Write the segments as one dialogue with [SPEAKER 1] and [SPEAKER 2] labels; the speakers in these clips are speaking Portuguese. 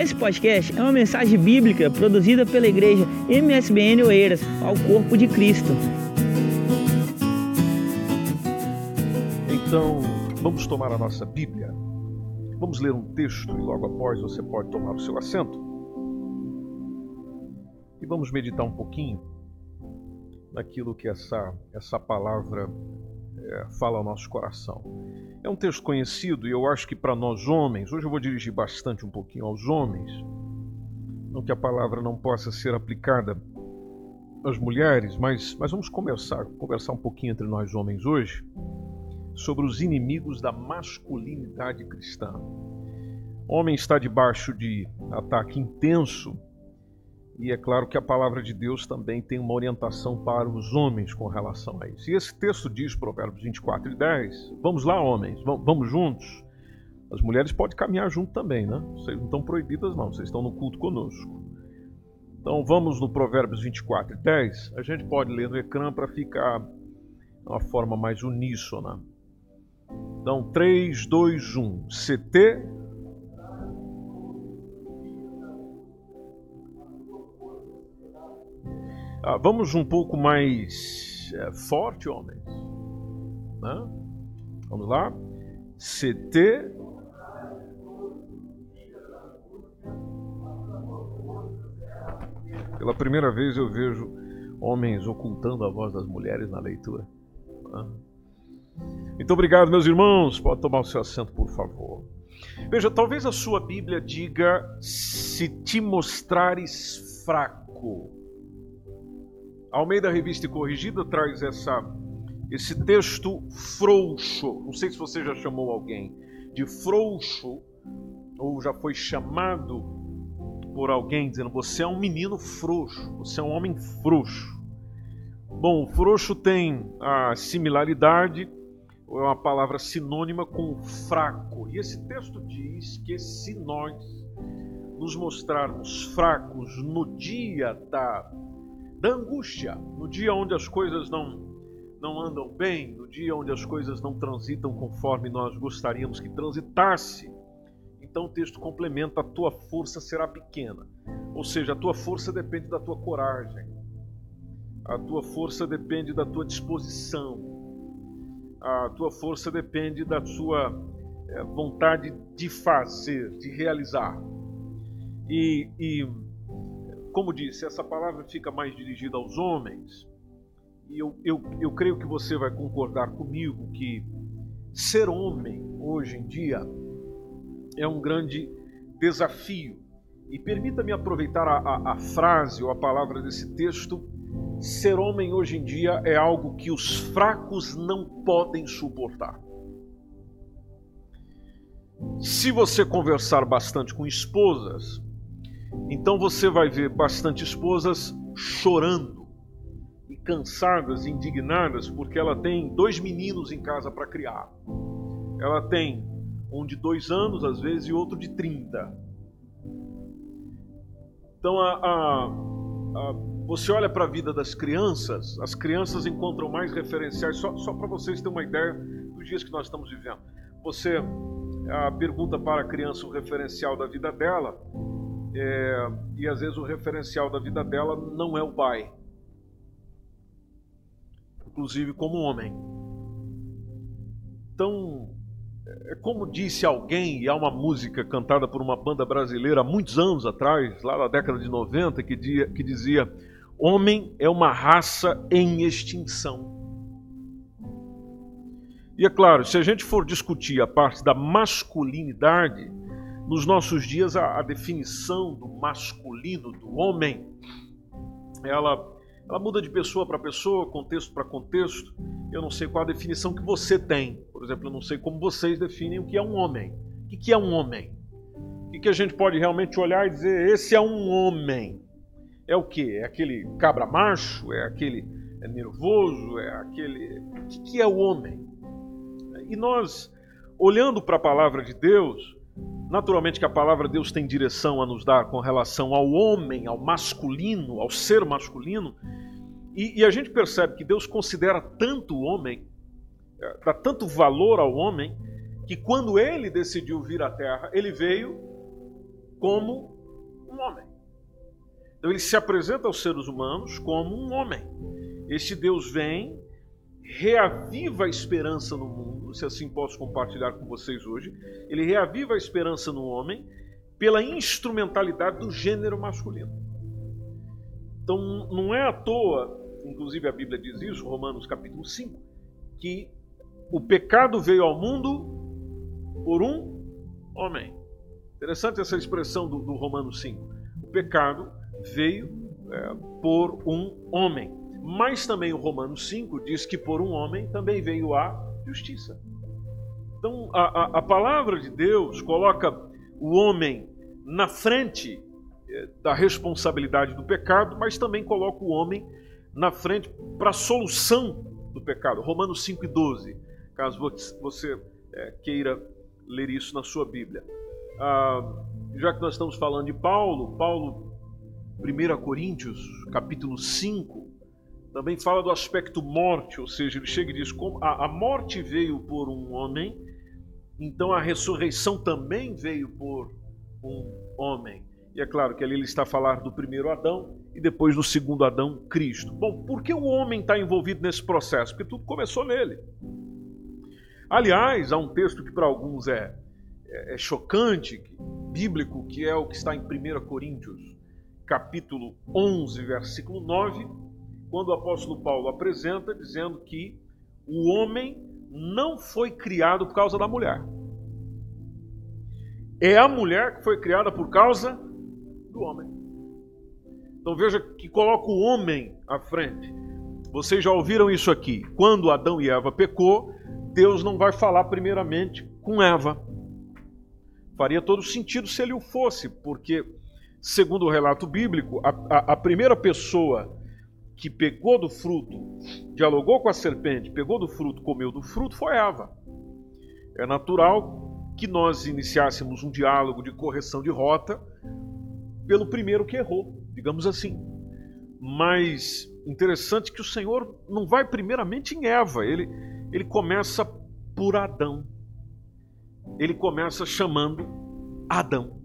[SPEAKER 1] Esse podcast é uma mensagem bíblica produzida pela igreja MSBN Oeiras ao Corpo de Cristo.
[SPEAKER 2] Então, vamos tomar a nossa Bíblia. Vamos ler um texto e logo após você pode tomar o seu assento. E vamos meditar um pouquinho naquilo que essa, essa palavra é, fala ao nosso coração. É um texto conhecido e eu acho que para nós homens, hoje eu vou dirigir bastante um pouquinho aos homens, não que a palavra não possa ser aplicada às mulheres, mas, mas vamos conversar, conversar um pouquinho entre nós homens hoje sobre os inimigos da masculinidade cristã. O homem está debaixo de ataque intenso e é claro que a palavra de Deus também tem uma orientação para os homens com relação a isso. E esse texto diz, Provérbios 24 e 10, vamos lá, homens, vamos juntos. As mulheres podem caminhar junto também, né? Vocês não estão proibidas, não, vocês estão no culto conosco. Então vamos no Provérbios 24 e 10. A gente pode ler no ecrã para ficar uma forma mais uníssona. Então, 3, 2, 1. CT Ah, vamos um pouco mais é, forte, homens. Né? Vamos lá. CT. Pela primeira vez eu vejo homens ocultando a voz das mulheres na leitura. Né? Muito obrigado, meus irmãos. Pode tomar o seu assento, por favor. Veja, talvez a sua Bíblia diga: se te mostrares fraco Almeida Revista Corrigida traz essa, esse texto frouxo. Não sei se você já chamou alguém de frouxo ou já foi chamado por alguém dizendo você é um menino frouxo, você é um homem frouxo. Bom, frouxo tem a similaridade, é uma palavra sinônima com fraco. E esse texto diz que se nós nos mostrarmos fracos no dia da da angústia, no dia onde as coisas não não andam bem, no dia onde as coisas não transitam conforme nós gostaríamos que transitasse. Então o texto complementa: a tua força será pequena. Ou seja, a tua força depende da tua coragem. A tua força depende da tua disposição. A tua força depende da sua é, vontade de fazer, de realizar. E, e como disse, essa palavra fica mais dirigida aos homens, e eu, eu, eu creio que você vai concordar comigo que ser homem hoje em dia é um grande desafio. E permita-me aproveitar a, a, a, frase ou a palavra desse texto: ser homem hoje em dia é algo que os fracos não podem suportar. Se você conversar bastante com esposas, então você vai ver bastante esposas chorando e cansadas, indignadas, porque ela tem dois meninos em casa para criar. Ela tem um de dois anos, às vezes, e outro de trinta. Então, a, a, a, você olha para a vida das crianças, as crianças encontram mais referenciais, só, só para vocês terem uma ideia dos dias que nós estamos vivendo. Você pergunta para a criança o referencial da vida dela, é, e às vezes o referencial da vida dela não é o pai, inclusive como homem. Então, é como disse alguém, e há uma música cantada por uma banda brasileira há muitos anos atrás, lá na década de 90, que, dia, que dizia: Homem é uma raça em extinção. E é claro, se a gente for discutir a parte da masculinidade, nos nossos dias, a, a definição do masculino, do homem, ela, ela muda de pessoa para pessoa, contexto para contexto. Eu não sei qual a definição que você tem. Por exemplo, eu não sei como vocês definem o que é um homem. O que é um homem? O que a gente pode realmente olhar e dizer, esse é um homem? É o que? É aquele cabra macho? É aquele é nervoso? É aquele. O que é o homem? E nós, olhando para a palavra de Deus, Naturalmente que a palavra de Deus tem direção a nos dar com relação ao homem, ao masculino, ao ser masculino, e, e a gente percebe que Deus considera tanto o homem, é, dá tanto valor ao homem, que quando ele decidiu vir à Terra, ele veio como um homem. Então ele se apresenta aos seres humanos como um homem. Este Deus vem, reaviva a esperança no mundo, se assim posso compartilhar com vocês hoje. Ele reaviva a esperança no homem pela instrumentalidade do gênero masculino. Então não é à toa, inclusive a Bíblia diz isso, Romanos capítulo 5, que o pecado veio ao mundo por um homem. Interessante essa expressão do, do Romanos 5. O pecado veio é, por um homem. Mas também o Romanos 5 diz que por um homem também veio a justiça. Então a, a, a palavra de Deus coloca o homem na frente é, da responsabilidade do pecado, mas também coloca o homem na frente para a solução do pecado. Romanos 5 e 12, caso você é, queira ler isso na sua Bíblia. Ah, já que nós estamos falando de Paulo, Paulo, 1 Coríntios, capítulo 5, também fala do aspecto morte, ou seja, ele chega e diz: como a, morte veio por um homem, então a ressurreição também veio por um homem. E é claro que ali ele está a falar do primeiro Adão e depois do segundo Adão, Cristo. Bom, por que o homem está envolvido nesse processo? Porque tudo começou nele. Aliás, há um texto que para alguns é, é, é chocante, bíblico, que é o que está em 1 Coríntios, capítulo 11, versículo 9, quando o apóstolo Paulo apresenta dizendo que o homem não foi criado por causa da mulher. É a mulher que foi criada por causa do homem. Então veja que coloca o homem à frente. Vocês já ouviram isso aqui. Quando Adão e Eva pecou, Deus não vai falar primeiramente com Eva. Faria todo sentido se ele o fosse, porque, segundo o relato bíblico, a, a, a primeira pessoa que pegou do fruto, dialogou com a serpente, pegou do fruto, comeu do fruto, foi Eva. É natural que nós iniciássemos um diálogo de correção de rota pelo primeiro que errou, digamos assim. Mas interessante que o Senhor não vai primeiramente em Eva, ele, ele começa por Adão. Ele começa chamando Adão,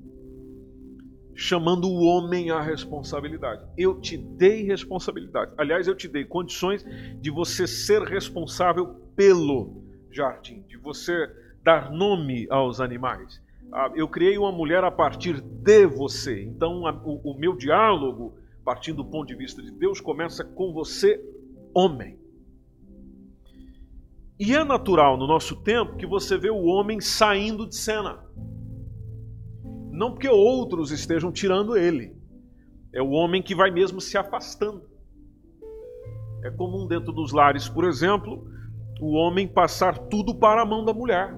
[SPEAKER 2] chamando o homem à responsabilidade. Eu te dei responsabilidade. Aliás, eu te dei condições de você ser responsável pelo jardim, de você dar nome aos animais, ah, eu criei uma mulher a partir de você. Então, o, meu diálogo, partindo do ponto de vista de Deus, começa com você, homem. E é natural no nosso tempo que você vê o homem saindo de cena. Não porque outros estejam tirando ele. É o homem que vai mesmo se afastando. É comum dentro dos lares, por exemplo, o homem passar tudo para a mão da mulher.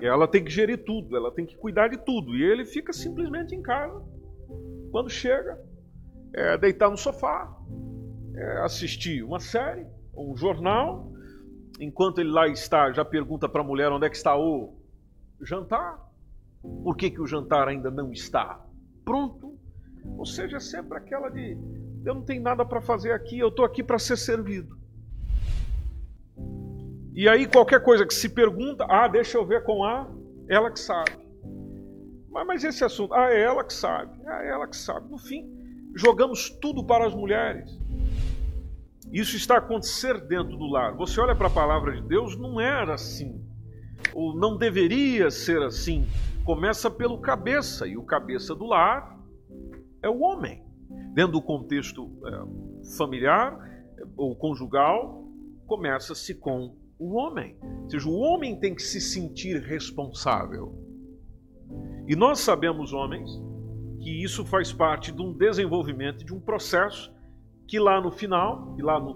[SPEAKER 2] Ela tem que gerir tudo, ela tem que cuidar de tudo. E ele fica simplesmente em casa. Quando chega, é deitar no sofá, é assistir uma série, um jornal. Enquanto ele lá está, já pergunta para a mulher onde é que está o jantar. Por que, que o jantar ainda não está pronto? Ou seja, é sempre aquela de eu não tenho nada para fazer aqui, eu estou aqui para ser servido. E aí qualquer coisa que se pergunta, ah, deixa eu ver com a, ela que sabe. Mas, mas esse assunto, ah, é ela que sabe, ah, é ela que sabe. No fim, jogamos tudo para as mulheres. Isso está a acontecer dentro do lar. Você olha para a palavra de Deus, não era assim. Ou não deveria ser assim. Começa pelo cabeça, e o cabeça do lar é o homem. Dentro do contexto é, familiar ou conjugal, começa-se com o homem. Ou seja, o homem tem que se sentir responsável. E nós sabemos, homens, que isso faz parte de um desenvolvimento, de um processo que lá no final, e lá no,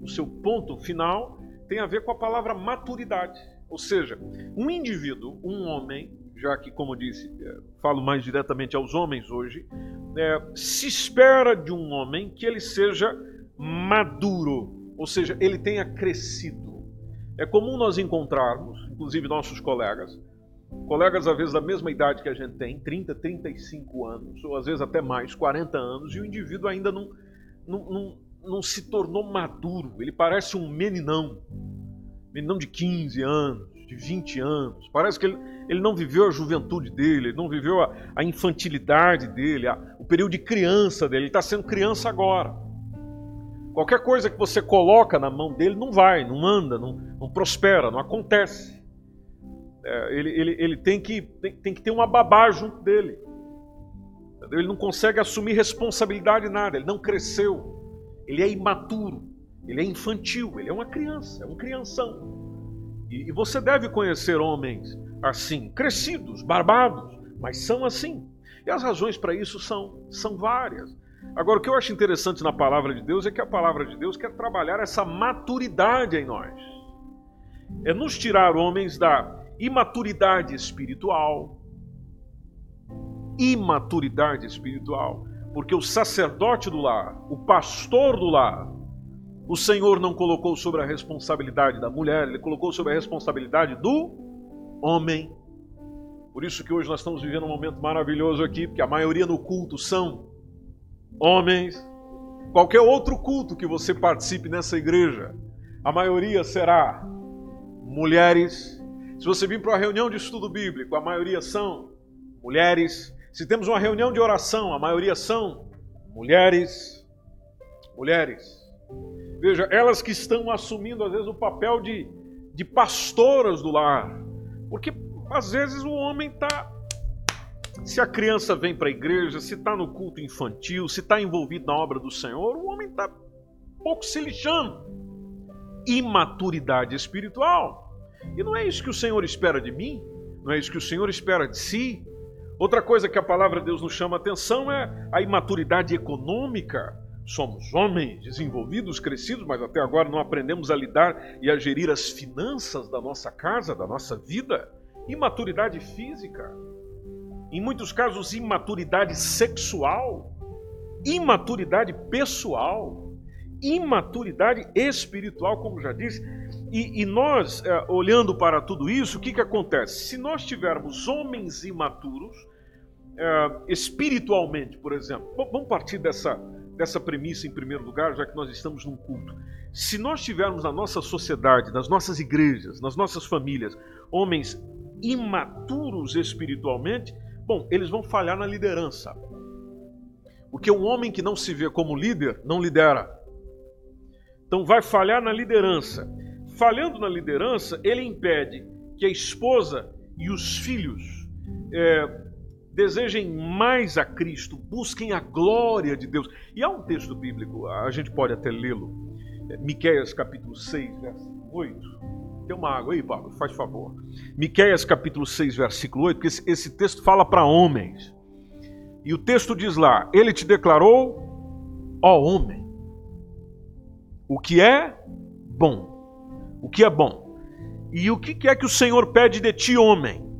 [SPEAKER 2] no seu ponto final, tem a ver com a palavra maturidade. Ou seja, um indivíduo, um homem, já que, como disse, é, falo mais diretamente aos homens hoje, é, se espera de um homem que ele seja maduro, ou seja, ele tenha crescido. É comum nós encontrarmos, inclusive nossos colegas, colegas às vezes da mesma idade que a gente tem, 30, 35 anos, ou às vezes até mais, 40 anos, e o indivíduo ainda não, não, não, não se tornou maduro. Ele parece um meninão, meninão de 15 anos. de 20 anos. Parece que ele, ele não viveu a juventude dele, ele não viveu a, a infantilidade dele, a, o período de criança dele. Ele está sendo criança agora. Qualquer coisa que você coloca na mão dele não vai, não anda, não, não prospera, não acontece. É, ele, ele, ele tem, que, tem, tem que ter uma babá junto dele. Ele não consegue assumir responsabilidade de nada, ele não cresceu, ele é imaturo, ele é infantil, ele é uma criança, é um crianção. E, e você deve conhecer homens assim, crescidos, barbados, mas são assim. E as razões para isso são, são várias. Agora, o que eu acho interessante na palavra de Deus é que a palavra de Deus quer trabalhar essa maturidade em nós. É nos tirar homens da imaturidade espiritual. Imaturidade espiritual. Porque o sacerdote do lar, o pastor do lar, o Senhor não colocou sobre a responsabilidade da mulher, ele colocou sobre a responsabilidade do homem. Por isso que hoje nós estamos vivendo um momento maravilhoso aqui, porque a maioria no culto são homens. Qualquer outro culto que você participe nessa igreja, a maioria será mulheres. Se você vir para uma reunião de estudo bíblico, a maioria são mulheres. Se temos uma reunião de oração, a maioria são mulheres. Mulheres. Veja, elas que estão assumindo às vezes o papel de, de pastoras do lar. Porque às vezes o homem está. Se a criança vem para a igreja, se está no culto infantil, se está envolvido na obra do Senhor, o homem está pouco se lixando. Imaturidade espiritual. E não é isso que o Senhor espera de mim, não é isso que o Senhor espera de si. Outra coisa que a palavra de Deus nos chama a atenção é a imaturidade econômica. Somos homens desenvolvidos, crescidos, mas até agora não aprendemos a lidar e a gerir as finanças da nossa casa, da nossa vida. Imaturidade física. Em muitos casos, imaturidade sexual. Imaturidade pessoal. Imaturidade espiritual, como já disse. E, e nós, é, olhando para tudo isso, o que, que acontece? Se nós tivermos homens imaturos, é, espiritualmente, por exemplo, vamos partir dessa dessa premissa em primeiro lugar, já que nós estamos num culto. Se nós tivermos na nossa sociedade, nas nossas igrejas, nas nossas famílias, homens imaturos espiritualmente, bom, eles vão falhar na liderança. Porque um homem que não se vê como líder, não lidera. Então vai falhar na liderança. Falhando na liderança, ele impede que a esposa e os filhos é, desejem mais a Cristo, busquem a glória de Deus. E há um texto bíblico, a gente pode até lê-lo, é, Miqueias capítulo 6, versículo 8. Tem uma água aí, Pablo, faz favor. Miqueias capítulo 6, versículo 8, porque esse, esse texto fala para homens. E o texto diz lá: Ele te declarou, ó homem, o que é bom. O que é bom. E o que é que o Senhor pede de ti, homem?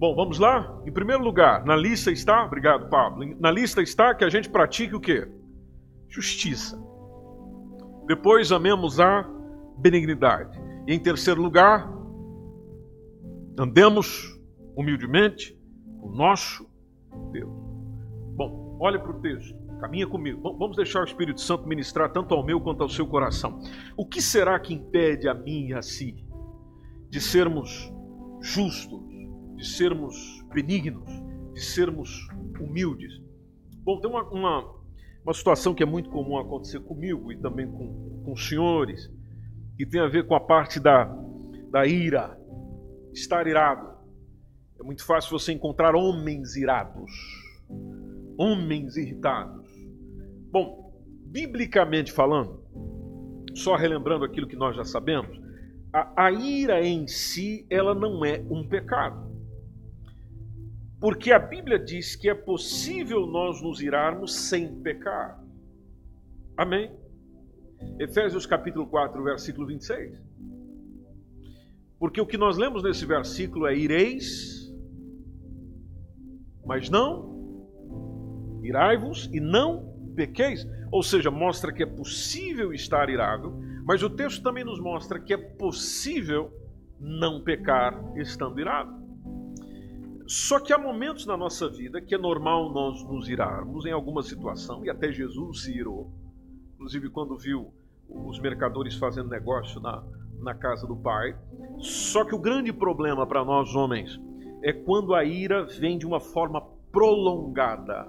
[SPEAKER 2] Bom, vamos lá? Em primeiro lugar, na lista está, obrigado Pablo, na lista está que a gente pratique o quê? Justiça. Depois amemos a benignidade. E em terceiro lugar, andemos humildemente o nosso Deus. Bom, olhe para o texto, caminha comigo. Vamos deixar o Espírito Santo ministrar tanto ao meu quanto ao seu coração. O que será que impede a mim e a si de sermos justos, de sermos benignos, de sermos humildes. Bom, tem uma, uma, uma situação que é muito comum acontecer comigo e também com, com os senhores, que tem a ver com a parte da, da ira, estar irado. É muito fácil você encontrar homens irados, homens irritados. Bom, biblicamente falando, só relembrando aquilo que nós já sabemos, a, a ira em si, ela não é um pecado. Porque a Bíblia diz que é possível nós nos irarmos sem pecar. Amém? Efésios capítulo 4, versículo 26. Porque o que nós lemos nesse versículo é: ireis, mas não, irai-vos e não pequeis. Ou seja, mostra que é possível estar irado, mas o texto também nos mostra que é possível não pecar estando irado. Só que há momentos na nossa vida que é normal nós nos irarmos em alguma situação, e até Jesus se irou. Inclusive, quando viu os mercadores fazendo negócio na, na casa do Pai. Só que o grande problema para nós homens é quando a ira vem de uma forma prolongada.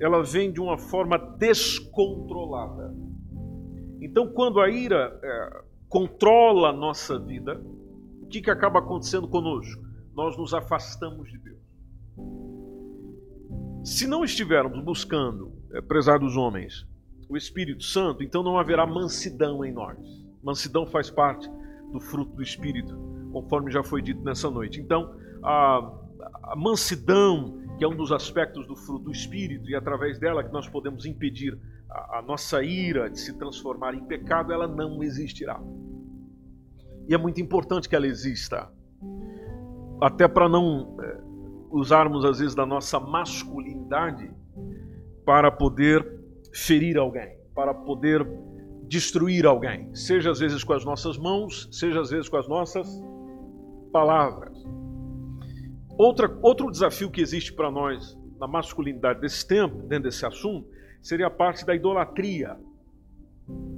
[SPEAKER 2] Ela vem de uma forma descontrolada. Então, quando a ira é, controla a nossa vida, o que, que acaba acontecendo conosco? Nós nos afastamos de Deus. Se não estivermos buscando, é, prezados homens, o Espírito Santo, então não haverá mansidão em nós. Mansidão faz parte do fruto do Espírito, conforme já foi dito nessa noite. Então, a, a mansidão, que é um dos aspectos do fruto do Espírito, e através dela que nós podemos impedir a, a nossa ira de se transformar em pecado, ela não existirá. E é muito importante que ela exista, até para não é, usarmos às vezes da nossa masculinidade para poder ferir alguém, para poder destruir alguém, seja às vezes com as nossas mãos, seja às vezes com as nossas palavras. Outra, outro desafio que existe para nós na masculinidade desse tempo, dentro desse assunto, seria a parte da idolatria.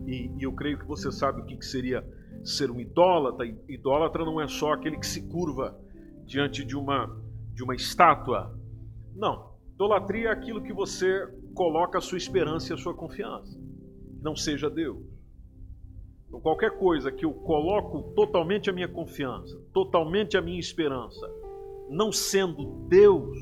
[SPEAKER 2] E, e eu creio que você sabe o que, que seria ser um idólatra. Idólatra não é só aquele que se curva diante de uma, de uma estátua. Não. Idolatria é aquilo que você coloca a sua esperança e a sua confiança. Não seja Deus. Então, qualquer coisa que eu coloco totalmente a minha confiança, totalmente a minha esperança, não sendo Deus,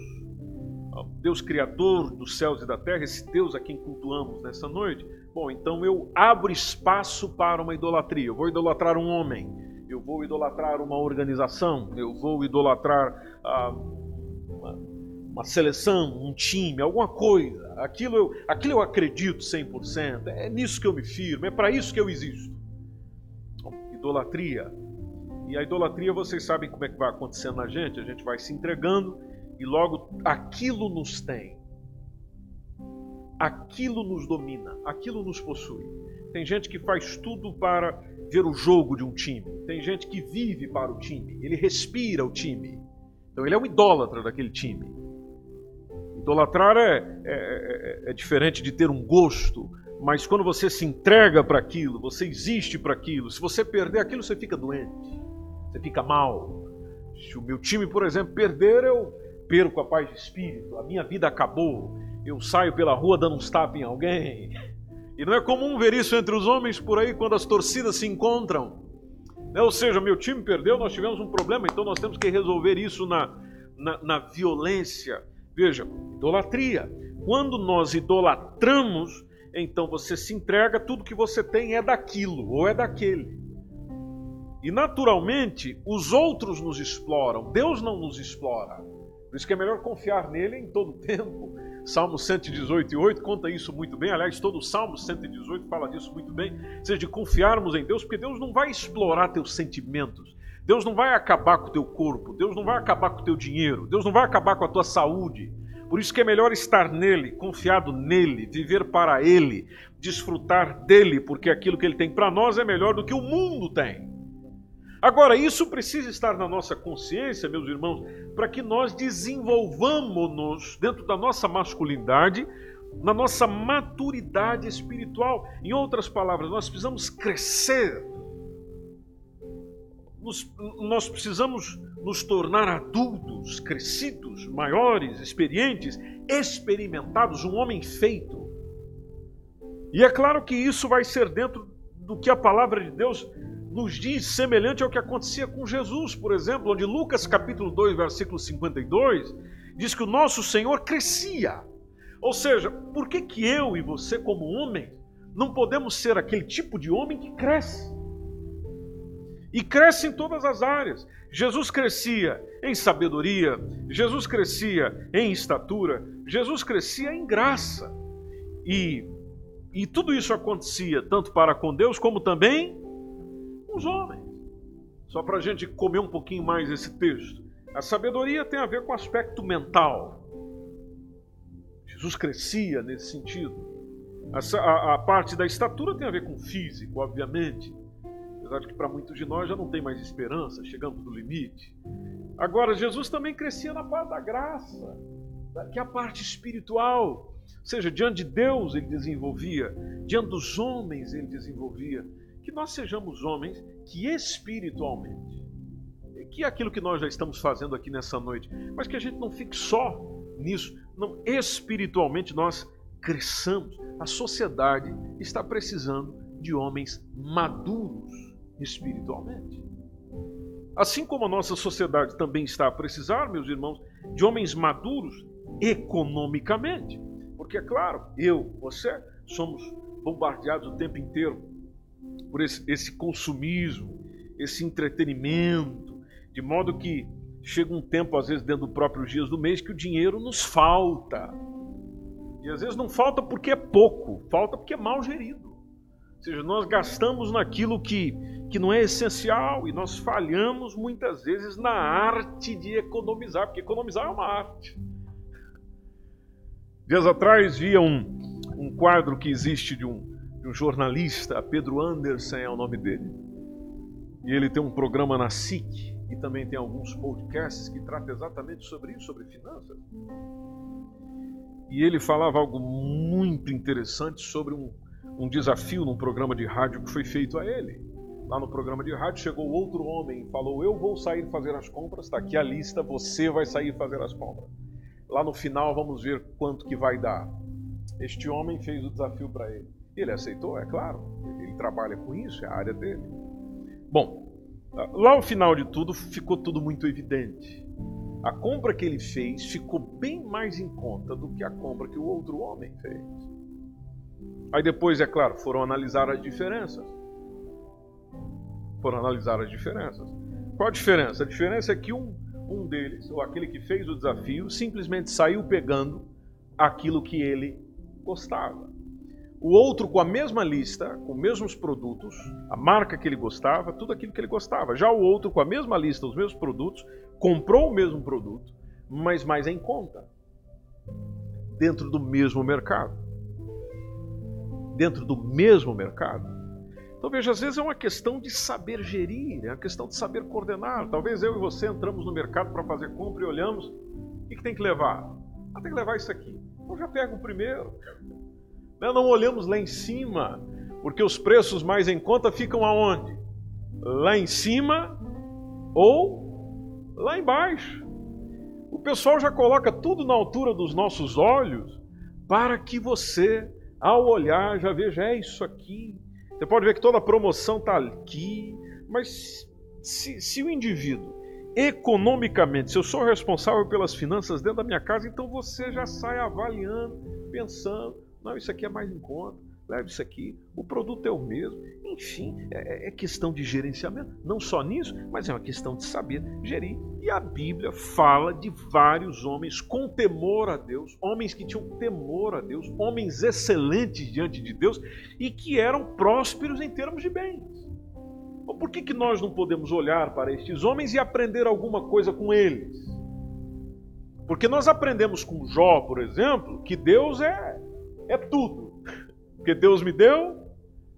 [SPEAKER 2] Deus Criador dos céus e da terra, esse Deus a quem cultuamos nessa noite, bom, então eu abro espaço para uma idolatria. Eu vou idolatrar um homem, eu vou idolatrar uma organização, eu vou idolatrar ah, uma, uma seleção, um time, alguma coisa. Aquilo eu, aquilo eu acredito 100%, é nisso que eu me firmo, é para isso que eu existo. Idolatria. E a idolatria, vocês sabem como é que vai acontecendo na gente, a gente vai se entregando e logo aquilo nos tem. Aquilo nos domina, aquilo nos possui. Tem gente que faz tudo para ver o jogo de um time. Tem gente que vive para o time, ele respira o time. Então ele é um idólatra daquele time. Idolatrar é, é, é, é diferente de ter um gosto, mas quando você se entrega para aquilo, você existe para aquilo. Se você perder aquilo, você fica doente, você fica mal. Se o meu time, por exemplo, perder, eu perco a paz de espírito, a minha vida acabou, eu saio pela rua dando uns tapas em alguém. E não é comum ver isso entre os homens por aí quando as torcidas se encontram. Ou seja, meu time perdeu, nós tivemos um problema, então nós temos que resolver isso na, na, na violência. Veja, idolatria. Quando nós idolatramos, então você se entrega, tudo que você tem é daquilo ou é daquele. E naturalmente, os outros nos exploram, Deus não nos explora. Por isso que é melhor confiar nele em todo tempo. Salmo 118 e 8 conta isso muito bem. Aliás, todo o Salmo 118 fala disso muito bem. Ou seja, de confiarmos em Deus, porque Deus não vai explorar teus sentimentos. Deus não vai acabar com o teu corpo, Deus não vai acabar com o teu dinheiro, Deus não vai acabar com a tua saúde. Por isso que é melhor estar nele, confiado nele, viver para ele, desfrutar dele, porque aquilo que ele tem para nós é melhor do que o mundo tem. Agora, isso precisa estar na nossa consciência, meus irmãos, para que nós desenvolvamos-nos dentro da nossa masculinidade, na nossa maturidade espiritual. Em outras palavras, nós precisamos crescer nos, nós precisamos nos tornar adultos, crescidos, maiores, experientes, experimentados, um homem feito. E é claro que isso vai ser dentro do que a palavra de Deus nos diz, semelhante ao que acontecia com Jesus, por exemplo, onde Lucas capítulo 2, versículo 52, diz que o nosso Senhor crescia. Ou seja, por que, que eu e você, como homem, não podemos ser aquele tipo de homem que cresce? E cresce em todas as áreas. Jesus crescia em sabedoria, Jesus crescia em estatura, Jesus crescia em graça. E, e tudo isso acontecia tanto para com Deus como também com os homens. Só para a gente comer um pouquinho mais esse texto. A sabedoria tem a ver com o aspecto mental. Jesus crescia nesse sentido. A, a, a parte da estatura tem a ver com o físico, obviamente apesar de que para muitos de nós já não tem mais esperança, chegamos no limite. Agora, Jesus também crescia na parte da graça, que é a parte espiritual. Ou seja, diante de Deus ele desenvolvia, diante dos homens ele desenvolvia. Que nós sejamos homens que espiritualmente, que é aquilo que nós já estamos fazendo aqui nessa noite, mas que a gente não fique só nisso, não espiritualmente nós cresçamos. A sociedade está precisando de homens maduros espiritualmente. Assim como a nossa sociedade também está a precisar, meus irmãos, de homens maduros economicamente. Porque, é claro, eu, você, somos bombardeados o tempo inteiro por esse, esse consumismo, esse entretenimento, de modo que chega um tempo, às vezes, dentro dos próprios dias do mês, que o dinheiro nos falta. E às vezes não falta porque é pouco, falta porque é mal gerido. Ou seja, nós gastamos naquilo que, que não é essencial e nós falhamos muitas vezes na arte de economizar, porque economizar é uma arte. Dias atrás via um, um quadro que existe de um, de um jornalista, Pedro Anderson é o nome dele. E ele tem um programa na SIC e também tem alguns podcasts que tratam exatamente sobre isso, sobre finanças. E ele falava algo muito interessante sobre um, um desafio num programa de rádio que foi feito a ele. Lá no programa de rádio chegou outro homem e falou: Eu vou sair fazer as compras, está aqui a lista, você vai sair fazer as compras. Lá no final vamos ver quanto que vai dar. Este homem fez o desafio para ele. Ele aceitou, é claro. Ele trabalha com isso, é a área dele. Bom, lá ao final de tudo ficou tudo muito evidente. A compra que ele fez ficou bem mais em conta do que a compra que o outro homem fez. Aí depois, é claro, foram analisar as diferenças. Foram analisar as diferenças. Qual a diferença? A diferença é que um, um deles, ou aquele que fez o desafio, simplesmente saiu pegando aquilo que ele gostava. O outro com a mesma lista, com os mesmos produtos, a marca que ele gostava, tudo aquilo que ele gostava. Já o outro com a mesma lista, os mesmos produtos, comprou o mesmo produto, mas mais em conta. Dentro do mesmo mercado. Dentro do mesmo mercado. Então veja, às vezes é uma questão de saber gerir, é uma questão de saber coordenar. Talvez eu e você entramos no mercado para fazer compra e olhamos, o que, que tem que levar? Ah, tem que levar isso aqui. Eu já pego o primeiro. Não olhamos lá em cima, porque os preços mais em conta ficam aonde? Lá em cima ou lá embaixo. O pessoal já coloca tudo na altura dos nossos olhos para que você, ao olhar, já veja, é isso aqui. Você pode ver que toda a promoção está aqui, mas se, se o indivíduo economicamente, se eu sou responsável pelas finanças dentro da minha casa, então você já sai avaliando, pensando, não, isso aqui é mais em conta. Leve isso aqui. O produto é o mesmo. Enfim, é, é, é questão de gerenciamento. Não só nisso, mas é uma questão de saber gerir. E a Bíblia fala de vários homens com temor a Deus, homens que tinham temor a Deus, homens excelentes diante de Deus e que eram prósperos em termos de bens. Por que, que nós não podemos olhar para estes homens e aprender alguma coisa com eles? Porque nós aprendemos com Jó, por exemplo, que Deus é é tudo. Porque Deus me deu,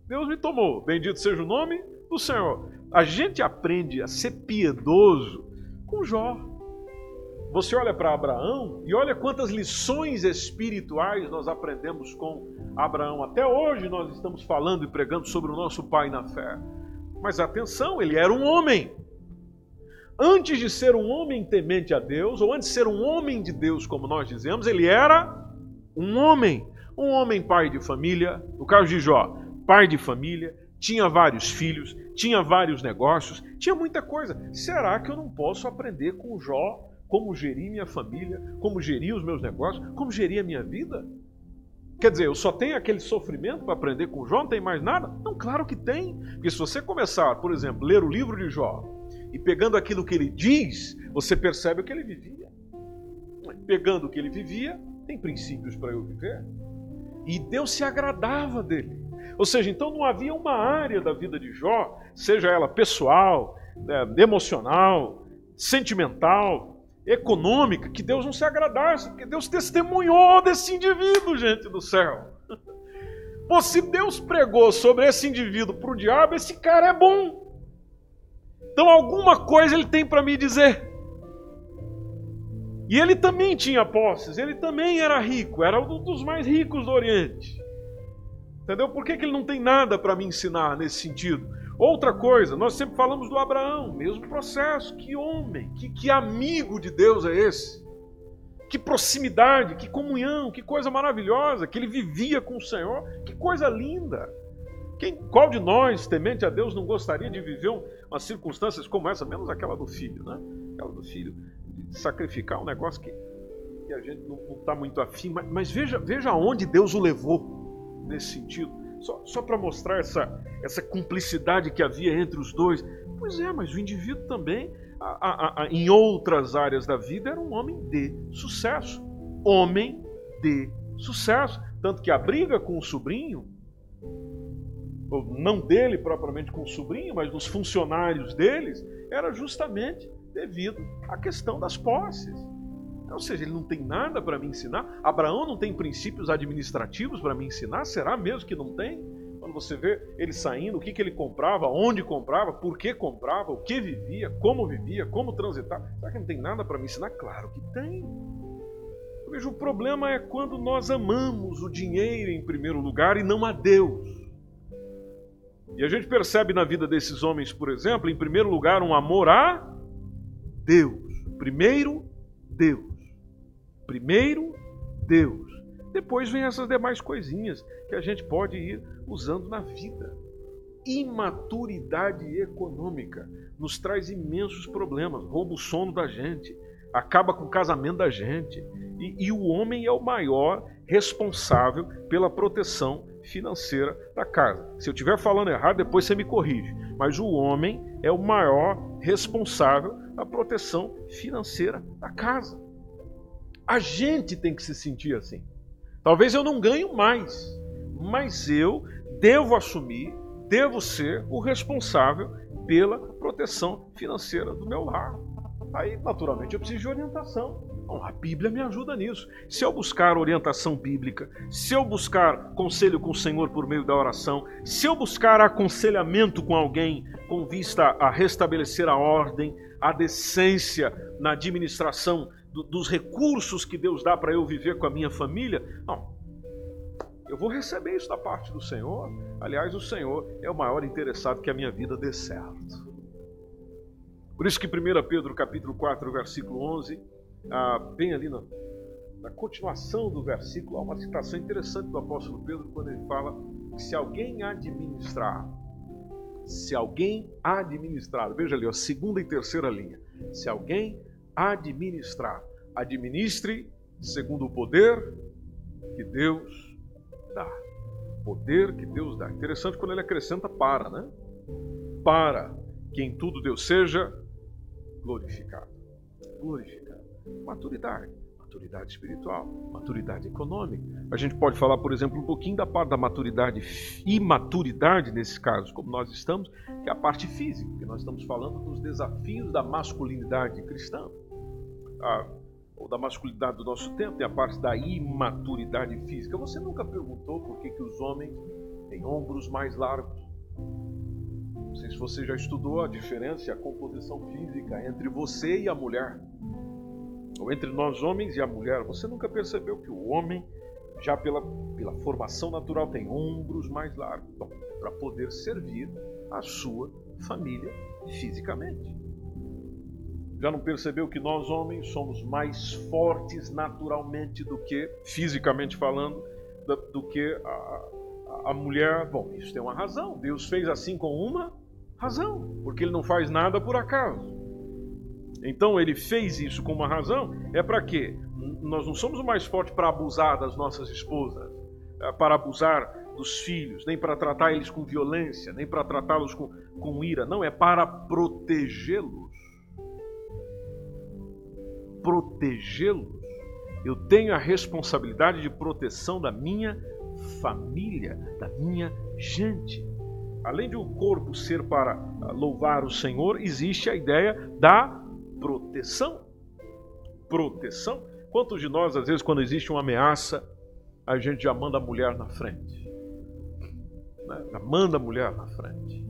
[SPEAKER 2] Deus me tomou. Bendito seja o nome do Senhor. A gente aprende a ser piedoso com Jó. Você olha para Abraão e olha quantas lições espirituais nós aprendemos com Abraão. Até hoje nós estamos falando e pregando sobre o nosso pai na fé. Mas atenção, ele era um homem. Antes de ser um homem temente a Deus, ou antes de ser um homem de Deus, como nós dizemos, ele era um homem. Um homem pai de família, no caso de Jó, pai de família, tinha vários filhos, tinha vários negócios, tinha muita coisa. Será que eu não posso aprender com Jó como gerir minha família, como gerir os meus negócios, como gerir a minha vida? Quer dizer, eu só tenho aquele sofrimento para aprender com Jó, não tem mais nada? Não, claro que tem. Porque se você começar, por exemplo, ler o livro de Jó e pegando aquilo que ele diz, você percebe o que ele vivia. Pegando o que ele vivia, tem princípios para eu viver. E Deus se agradava dele. Ou seja, então não havia uma área da vida de Jó, seja ela pessoal, né, emocional, sentimental, econômica, que Deus não se agradasse, porque Deus testemunhou desse indivíduo, gente do céu. Pô, se Deus pregou sobre esse indivíduo para o diabo, esse cara é bom. Então alguma coisa ele tem para me dizer. E ele também tinha posses, ele também era rico, era um dos mais ricos do Oriente. Entendeu? Por que, que ele não tem nada para me ensinar nesse sentido? Outra coisa, nós sempre falamos do Abraão, mesmo processo. Que homem, que, que amigo de Deus é esse? Que proximidade, que comunhão, que coisa maravilhosa, que ele vivia com o Senhor, que coisa linda. Quem, qual de nós, temente a Deus, não gostaria de viver um, umas circunstâncias como essa, menos aquela do filho, né? Aquela do filho, sacrificar um negócio que, que a gente não está muito afim, mas, mas, veja, veja aonde Deus o levou nesse sentido. Só, só para mostrar essa, essa cumplicidade que havia entre os dois. Pois é, mas o indivíduo também, a, a, a, em outras áreas da vida, era um homem de sucesso. Homem de sucesso. Tanto que a briga com o sobrinho não dele propriamente com o sobrinho, mas dos funcionários deles, era justamente devido à questão das posses. Ou seja, ele não tem nada para me ensinar. Abraão não tem princípios administrativos para me ensinar. Será mesmo que não tem? Quando você vê ele saindo, o que, que ele comprava, onde comprava, por que comprava, o que vivia, como vivia, como transitar. Será que não tem nada para me ensinar? Claro que tem. Eu vejo o problema é quando nós amamos o dinheiro em primeiro lugar e não a Deus. E a gente percebe na vida desses homens, por exemplo, em primeiro lugar, um amor a Deus. Primeiro, Deus. Primeiro, Deus. Depois vem essas demais coisinhas que a gente pode ir usando na vida. Imaturidade econômica nos traz imensos problemas, rouba o sono da gente, acaba com o casamento da gente. E, e o homem é o maior responsável pela proteção financeira da casa. Se eu estiver falando errado, depois você me corrige. Mas o homem é o maior responsável da proteção financeira da casa. A gente tem que se sentir assim. Talvez eu não ganhe mais, mas eu devo assumir, devo ser o responsável pela proteção financeira do meu lar. Aí, naturalmente, eu preciso de orientação. Bom, a Bíblia me ajuda nisso. Se eu buscar orientação bíblica, se eu buscar conselho com o Senhor por meio da oração, se eu buscar aconselhamento com alguém com vista a restabelecer a ordem, a decência na administração do, dos recursos que Deus dá para eu viver com a minha família, não. Eu vou receber isso da parte do Senhor. Aliás, o Senhor é o maior interessado que a minha vida dê certo. Por isso que 1 Pedro capítulo 4, versículo 11, ah, bem ali na, na continuação do versículo, há uma citação interessante do apóstolo Pedro quando ele fala que se alguém administrar, se alguém administrar, veja ali, a segunda e terceira linha, se alguém administrar, administre segundo o poder que Deus dá. Poder que Deus dá. Interessante quando ele acrescenta para, né? Para que em tudo Deus seja glorificado. Glorificado. Maturidade. Maturidade espiritual, maturidade econômica. A gente pode falar, por exemplo, um pouquinho da parte da maturidade, imaturidade nesse caso, como nós estamos, que é a parte física, que nós estamos falando dos desafios da masculinidade cristã, a, ou da masculinidade do nosso tempo, e a parte da imaturidade física. Você nunca perguntou por que, que os homens têm ombros mais largos? Não sei se você já estudou a diferença e a composição física entre você e a mulher ou entre nós homens e a mulher, você nunca percebeu que o homem, já pela, pela formação natural, tem ombros mais largos para poder servir a sua família fisicamente. Já não percebeu que nós homens somos mais fortes naturalmente do que, fisicamente falando, do que a, a mulher? Bom, isso tem uma razão. Deus fez assim com uma razão, porque Ele não faz nada por acaso. Então ele fez isso com uma razão, é para quê? Nós não somos mais fortes para abusar das nossas esposas, é, para abusar dos filhos, nem para tratar eles com violência, nem para tratá-los com, com ira. Não, é para protegê-los. Protegê-los. Eu tenho a responsabilidade de proteção da minha família, da minha gente. Além de o corpo ser para louvar o Senhor, existe a ideia da proteção. Proteção. Quantos de nós, às vezes, quando existe uma ameaça, a gente já manda a mulher na frente? Né? Já manda a mulher na frente.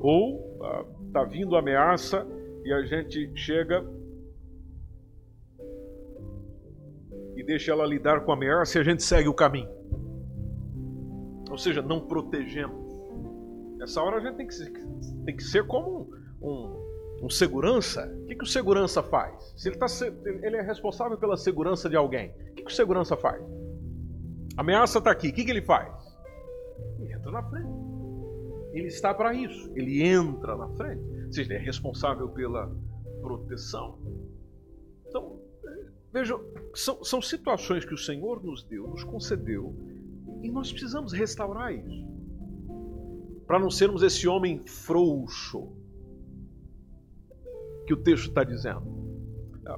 [SPEAKER 2] Ou está ah, vindo a ameaça e a gente chega e deixa ela lidar com a ameaça e a gente segue o caminho. ou seja, não protegemos. Nessa hora a gente tem que tem que ser como um, um, um segurança. O que, que o segurança faz? Se ele, tá, ele é responsável pela segurança de alguém, o que, que o segurança faz? A ameaça está aqui, o que, que ele faz? Ele entra na frente. Ele está para isso, ele entra na frente. Ou seja, ele é responsável pela proteção. Então, vejam, são, são situações que o Senhor nos deu, nos concedeu, e nós precisamos restaurar isso. Para não sermos esse homem frouxo que o texto está dizendo.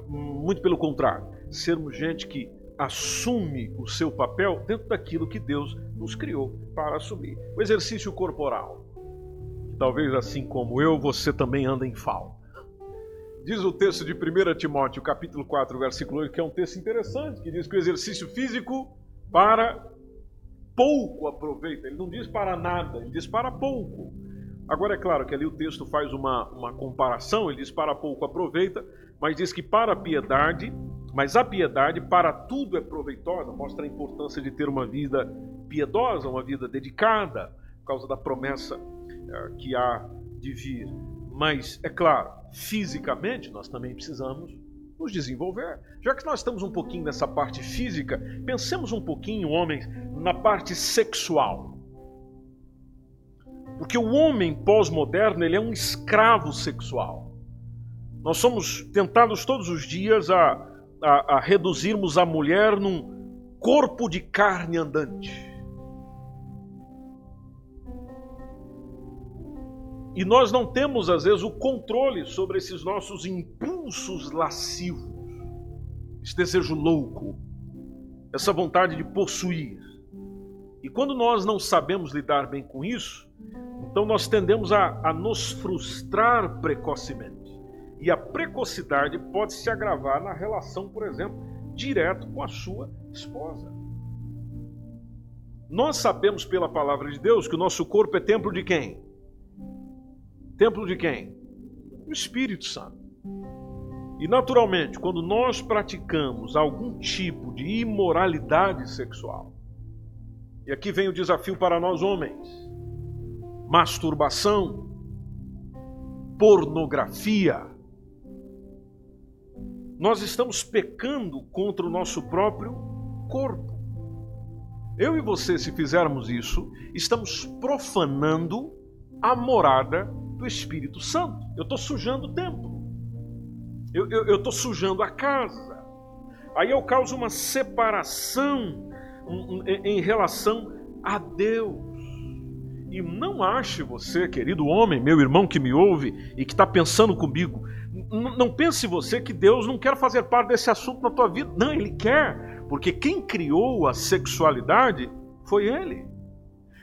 [SPEAKER 2] Muito pelo contrário, sermos gente que assume o seu papel dentro daquilo que Deus nos criou para assumir. O exercício corporal. Talvez assim como eu, você também anda em falta. Diz o texto de 1 Timóteo, capítulo 4, versículo 8, que é um texto interessante, que diz que o exercício físico para pouco aproveita. Ele não diz para nada, ele diz para pouco. Agora é claro que ali o texto faz uma, uma comparação, ele diz para pouco aproveita, mas diz que para a piedade, mas a piedade para tudo é proveitosa, mostra a importância de ter uma vida piedosa, uma vida dedicada, por causa da promessa uh, que há de vir. Mas, é claro, fisicamente nós também precisamos nos desenvolver. Já que nós estamos um pouquinho nessa parte física, pensemos um pouquinho, homens, na parte sexual. Porque o homem pós-moderno, ele é um escravo sexual. Nós somos tentados todos os dias a, a, a reduzirmos a mulher num corpo de carne andante. E nós não temos, às vezes, o controle sobre esses nossos impulsos lascivos, esse desejo louco, essa vontade de possuir. E quando nós não sabemos lidar bem com isso, então nós tendemos a, a nos frustrar precocemente. E a precocidade pode se agravar na relação, por exemplo, direto com a sua esposa. Nós sabemos pela palavra de Deus que o nosso corpo é templo de quem? Templo de quem? Do Espírito Santo. E naturalmente, quando nós praticamos algum tipo de imoralidade sexual, e aqui vem o desafio para nós homens: masturbação, pornografia, nós estamos pecando contra o nosso próprio corpo. Eu e você, se fizermos isso, estamos profanando a morada do Espírito Santo. Eu estou sujando o templo. Eu estou sujando a casa. Aí eu causo uma separação em relação a Deus. E não ache você, querido homem, meu irmão que me ouve e que está pensando comigo, não pense você que Deus não quer fazer parte desse assunto na tua vida. Não, Ele quer, porque quem criou a sexualidade foi Ele.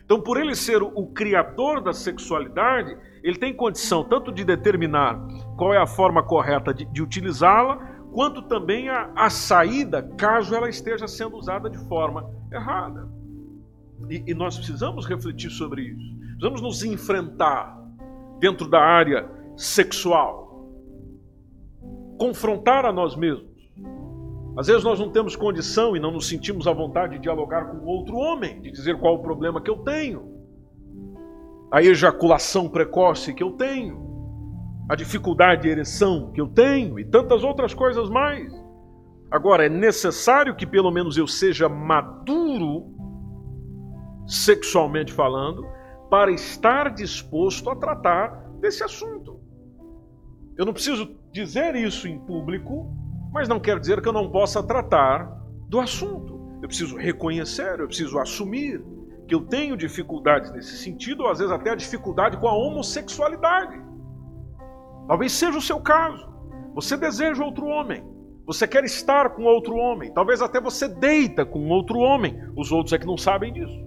[SPEAKER 2] Então, por ele ser o, criador da sexualidade, ele tem condição tanto de determinar qual é a forma correta de, de utilizá-la, quanto também a, a, saída, caso ela esteja sendo usada de forma errada. E, e nós precisamos refletir sobre isso. Precisamos nos enfrentar dentro da área sexual, confrontar a nós mesmos. Às vezes nós não temos condição e não nos sentimos à vontade de dialogar com outro homem, de dizer qual o problema que eu tenho, a ejaculação precoce que eu tenho, a dificuldade de ereção que eu tenho e tantas outras coisas mais. Agora, é necessário que pelo menos eu seja maduro, sexualmente falando, para estar disposto a tratar desse assunto. Eu não preciso dizer isso em público mas não quer dizer que eu não possa tratar do assunto. Eu preciso reconhecer, eu preciso assumir que eu tenho dificuldades nesse sentido, ou às vezes até a dificuldade com a homossexualidade. Talvez seja o seu caso. Você deseja outro homem. Você quer estar com outro homem. Talvez até você deita com outro homem. Os outros é que não sabem disso.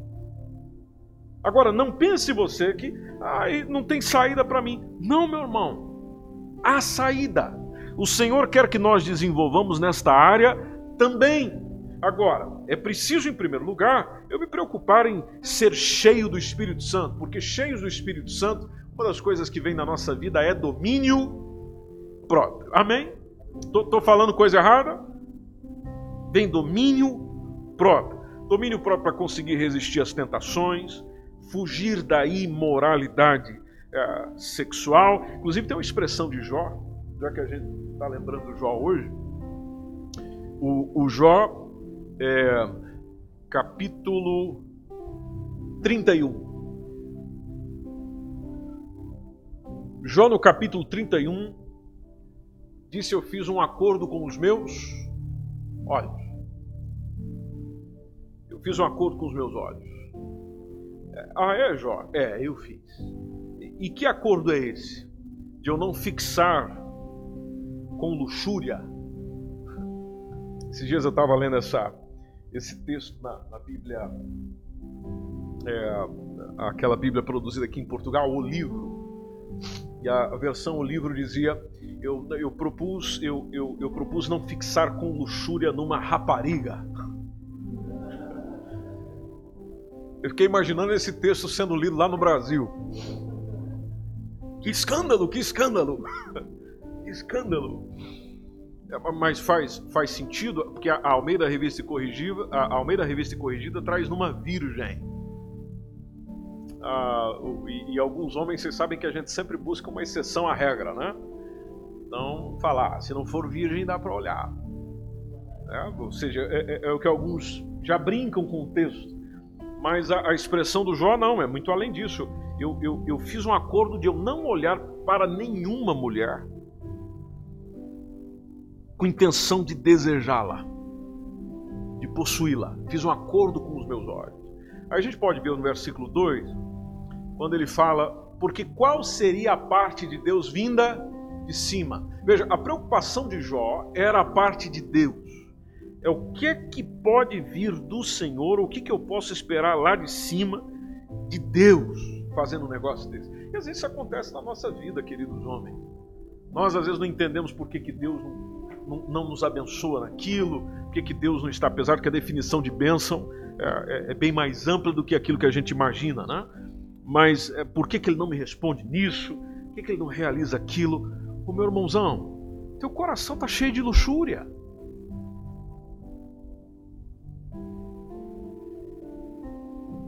[SPEAKER 2] Agora, não pense você que ah, não tem saída para mim. Não, meu irmão. Há saída. O Senhor quer que nós desenvolvamos nesta área também. Agora, é preciso, em primeiro lugar, eu me preocupar em ser cheio do Espírito Santo, porque cheios do Espírito Santo, uma das coisas que vem na nossa vida é domínio próprio. Amém? Estou falando coisa errada? Vem domínio próprio. domínio próprio para conseguir resistir às tentações, fugir da imoralidade é, sexual. Inclusive, tem uma expressão de Jó, já que a gente está lembrando do Jó hoje. O, o Jó, é, capítulo 31. Jó, no capítulo 31, disse: Eu fiz um acordo com os meus olhos. Eu fiz um acordo com os meus olhos. Ah, é, Jó? É, eu fiz. E que acordo é esse? De eu não fixar com luxúria. Esses dias eu estava lendo essa, esse texto na, na Bíblia, é, aquela Bíblia produzida aqui em Portugal, o livro. E a versão o livro dizia: eu, eu propus eu, eu, eu propus não fixar com luxúria numa rapariga. Eu fiquei imaginando esse texto sendo lido lá no Brasil. Que escândalo, que escândalo! que escândalo! É, mas faz, faz sentido, porque a Almeida Revista Corrigida, a Almeida Revista Corrigida traz numa virgem. Ah, e, e, alguns homens, vocês sabem que a gente sempre busca uma exceção à regra, né? Então, falar, se não for virgem, dá para olhar. É, ou seja, é, é, é, o que alguns já brincam com o texto. Mas a, a expressão do Jó não, é muito além disso. Eu, eu, eu fiz um acordo de eu não olhar para nenhuma mulher com intenção de desejá-la, de possuí-la. Fiz um acordo com os meus olhos. Aí a gente pode ver no versículo 2, quando ele fala: Porque qual seria a parte de Deus vinda de cima? Veja, a preocupação de Jó era a parte de Deus é o que é que pode vir do Senhor, o que, que eu posso esperar lá de cima de Deus fazendo um negócio desse. E às vezes isso acontece na nossa vida, queridos homens. Nós às vezes não entendemos por que, que Deus não, não, não nos abençoa naquilo, por que, que Deus não está, apesar que a definição de bênção é, é, é bem mais ampla do que aquilo que a gente imagina, né? Mas é, por que, que Ele não me responde nisso? Por que, que Ele não realiza aquilo? O meu irmãozão, teu coração está cheio de luxúria.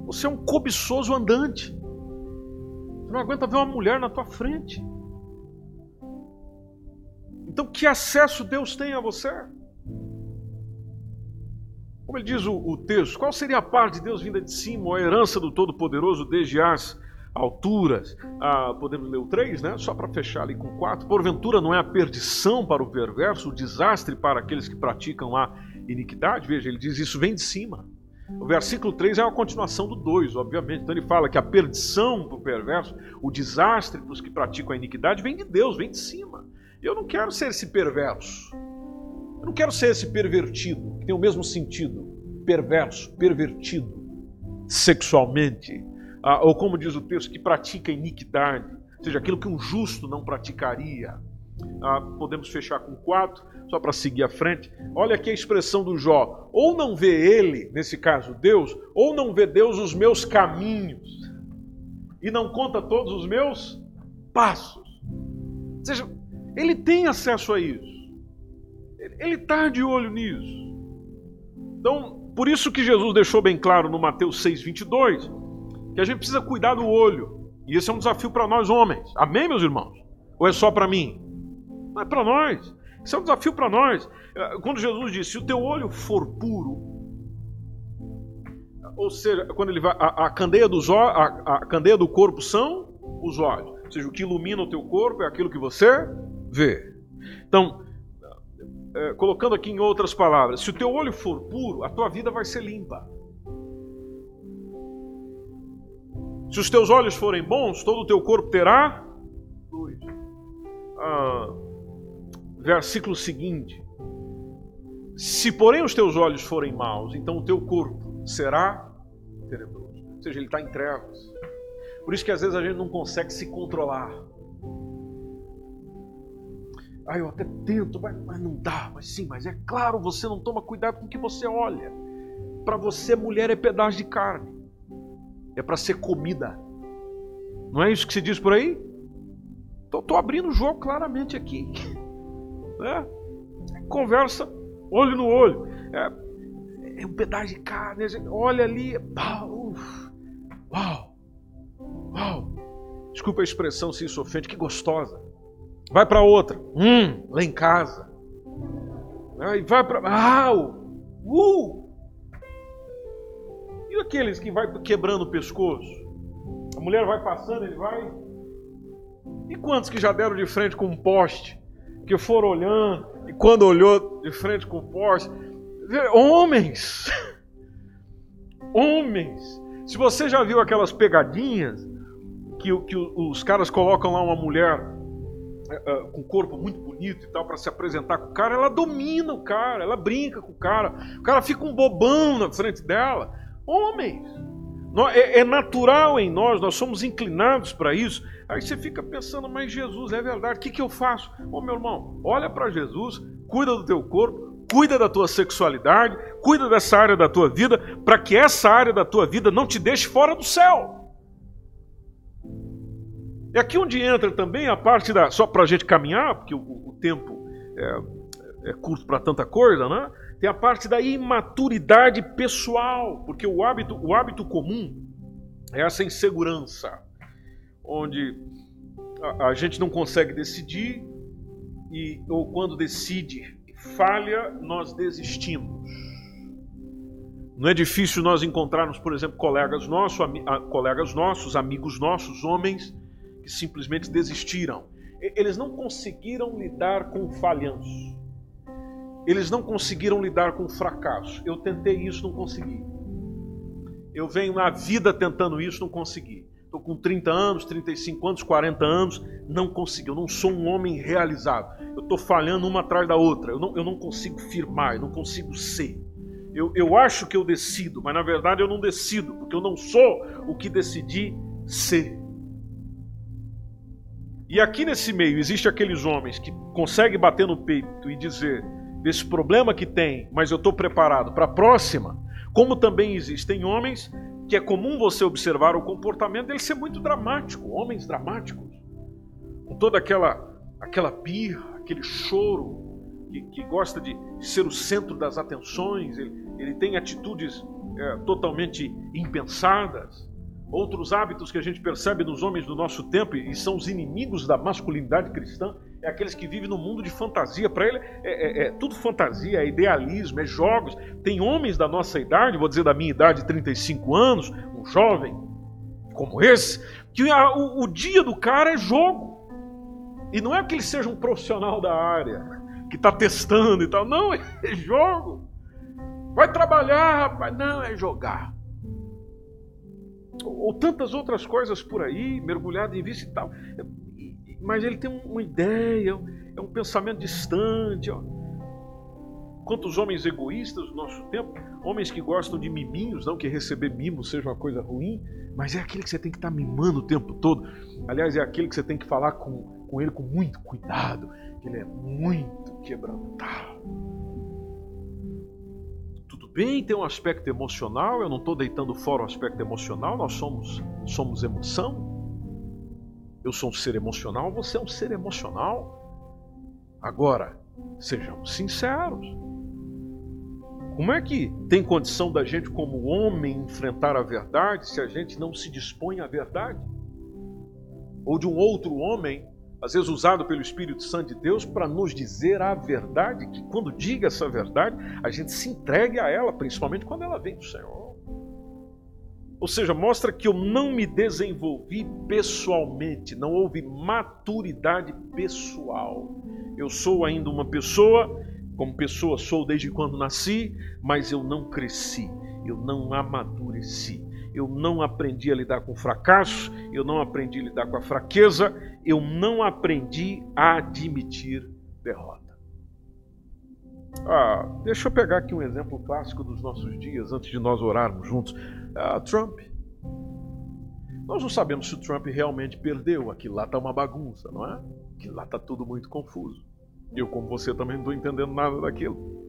[SPEAKER 2] Você é um cobiçoso andante. Você não aguenta ver uma mulher na tua frente. Então, que acesso Deus tem a você? Como ele diz o, o texto, qual seria a parte de Deus vinda de cima, ou a herança do Todo-Poderoso desde as alturas? Ah, podemos ler o 3, né? Só para fechar ali com 4. Porventura não é a perdição para o perverso, o desastre para aqueles que praticam a iniquidade? Veja, ele diz isso vem de cima. O versículo 3 é uma continuação do 2, obviamente. Então ele fala que a perdição para o perverso, o desastre para os que praticam a iniquidade, vem de Deus, vem de cima. Eu não quero ser esse perverso. Eu não quero ser esse pervertido, que tem o mesmo sentido. Perverso, pervertido, sexualmente. Ah, ou como diz o texto, que pratica iniquidade. Ou seja, aquilo que um justo não praticaria. Ah, podemos fechar com quatro só para seguir à frente, olha aqui a expressão do Jó: ou não vê ele, nesse caso Deus, ou não vê Deus os meus caminhos, e não conta todos os meus passos. Ou seja, ele tem acesso a isso, ele está de olho nisso. Então, por isso que Jesus deixou bem claro no Mateus 6,22, que a gente precisa cuidar do olho, e esse é um desafio para nós homens, amém, meus irmãos? Ou é só para mim? Não é para nós. Isso é um desafio para nós. É, quando Jesus disse: se o teu olho for puro, ou seja, quando ele vai, a, a candeia dos a, a candeia do corpo são os olhos. Ou seja, o que ilumina o teu corpo é aquilo que você vê. Então, é, colocando aqui em outras palavras, se o teu olho for puro, a tua vida vai ser limpa. Se os teus olhos forem bons, todo o teu corpo terá luz. Ah, versículo seguinte: Se, porém, os teus olhos forem maus, então o teu corpo será tenebroso. Ou seja, ele está em trevas. Por isso que às vezes a gente não consegue se controlar. Ah, eu até tento, mas, mas não dá. Mas sim, mas é claro, você não toma cuidado com o que você olha. Para você, mulher é pedaço de carne. É para ser comida. Não é isso que se diz por aí? Estou abrindo o jogo claramente aqui. Né? Conversa olho no olho. É, é um pedaço de carne, olha ali, uau, uau, uau. Desculpa a expressão se isso ofende, que gostosa. Vai para outra, hum, lá em casa. Aí vai para, uau, uh. E aqueles que vai quebrando o pescoço? A mulher vai passando, ele vai. E quantos que já deram de frente com um poste? Que foram olhando, e quando olhou de frente com o poste, Homens! Homens! Se você já viu aquelas pegadinhas que, que os caras colocam lá uma mulher uh, com corpo muito bonito e tal para se apresentar com o cara, ela domina o cara, ela brinca com o cara, o cara fica um bobão na frente dela. Homens! É, é natural em nós, nós somos inclinados para isso. Aí você fica pensando, mas Jesus, é verdade, o que, que eu faço? Ô meu irmão, olha para Jesus, cuida do teu corpo, cuida da tua sexualidade, cuida dessa área da tua vida, para que essa área da tua vida não te deixe fora do céu. É aqui onde entra também a parte da. Só para a gente caminhar, porque o, o tempo é, é curto para tanta coisa, né? Tem a parte da imaturidade pessoal, porque o hábito, o hábito comum é essa insegurança, onde a, a gente não consegue decidir, e, ou quando decide falha, nós desistimos. Não é difícil nós encontrarmos, por exemplo, colegas nossos, colegas nossos, amigos nossos, homens que simplesmente desistiram. Eles não conseguiram lidar com o falhanço. Eles não conseguiram lidar com o fracasso. Eu tentei isso, não consegui. Eu venho na vida tentando isso, não consegui. Estou com 30 anos, 35 anos, 40 anos, não consegui. Eu não sou um homem realizado. Eu estou falhando uma atrás da outra. Eu não, eu não consigo firmar, eu não consigo ser. Eu, eu acho que eu decido, mas na verdade eu não decido, porque eu não sou o que decidi ser. E aqui nesse meio existe aqueles homens que conseguem bater no peito e dizer desse problema que tem, mas eu estou preparado para a próxima. Como também existem homens que é comum você observar o comportamento dele ser muito dramático, homens dramáticos, com toda aquela aquela birra, aquele choro, que, que gosta de ser o centro das atenções, ele, ele tem atitudes é, totalmente impensadas. Outros hábitos que a gente percebe nos homens do nosso tempo e são os inimigos da masculinidade cristã é aqueles que vivem no mundo de fantasia. Para ele é, é, é, tudo fantasia, é idealismo, é jogos. Tem homens da nossa idade, vou dizer da minha idade, 35 anos, um jovem como esse, que a, o, o dia do cara é jogo. E não é que ele seja um profissional da área, que está testando e tal. Não, é jogo. Vai trabalhar, rapaz. Não, é jogar. Ou, tantas outras coisas por aí, mergulhado em vício e tal mas ele tem uma ideia, é um pensamento distante. Ó. Quantos homens egoístas do nosso tempo, homens que gostam de miminhos, não que receber mimos seja uma coisa ruim, mas é aquele que você tem que estar tá mimando o tempo todo. Aliás, é aquele que você tem que falar com, com ele com muito cuidado, que ele é muito quebrantado. Tudo bem, tem um aspecto emocional, eu não estou deitando fora o aspecto emocional, nós somos, somos emoção, eu sou um ser emocional, você é um ser emocional. Agora, sejamos sinceros. Como é que tem condição da gente, como homem, enfrentar a verdade se a gente não se dispõe à verdade? Ou de um outro homem, às vezes usado pelo Espírito Santo de Deus, para nos dizer a verdade, que quando diga essa verdade, a gente se entregue a ela, principalmente quando ela vem do Senhor. Ou seja, mostra que eu não me desenvolvi pessoalmente, não houve maturidade pessoal. Eu sou ainda uma pessoa, como pessoa sou desde quando nasci, mas eu não cresci, eu não amadureci. Eu não aprendi a lidar com fracasso, eu não aprendi a lidar com a fraqueza, eu não aprendi a admitir derrota. Ah, deixa eu pegar aqui um exemplo clássico dos nossos dias, antes de nós orarmos juntos. Ah, Trump. Nós não sabemos se o Trump realmente perdeu. Aquilo lá está uma bagunça, não é? Aquilo lá está tudo muito confuso. Eu, como você, também não estou entendendo nada daquilo.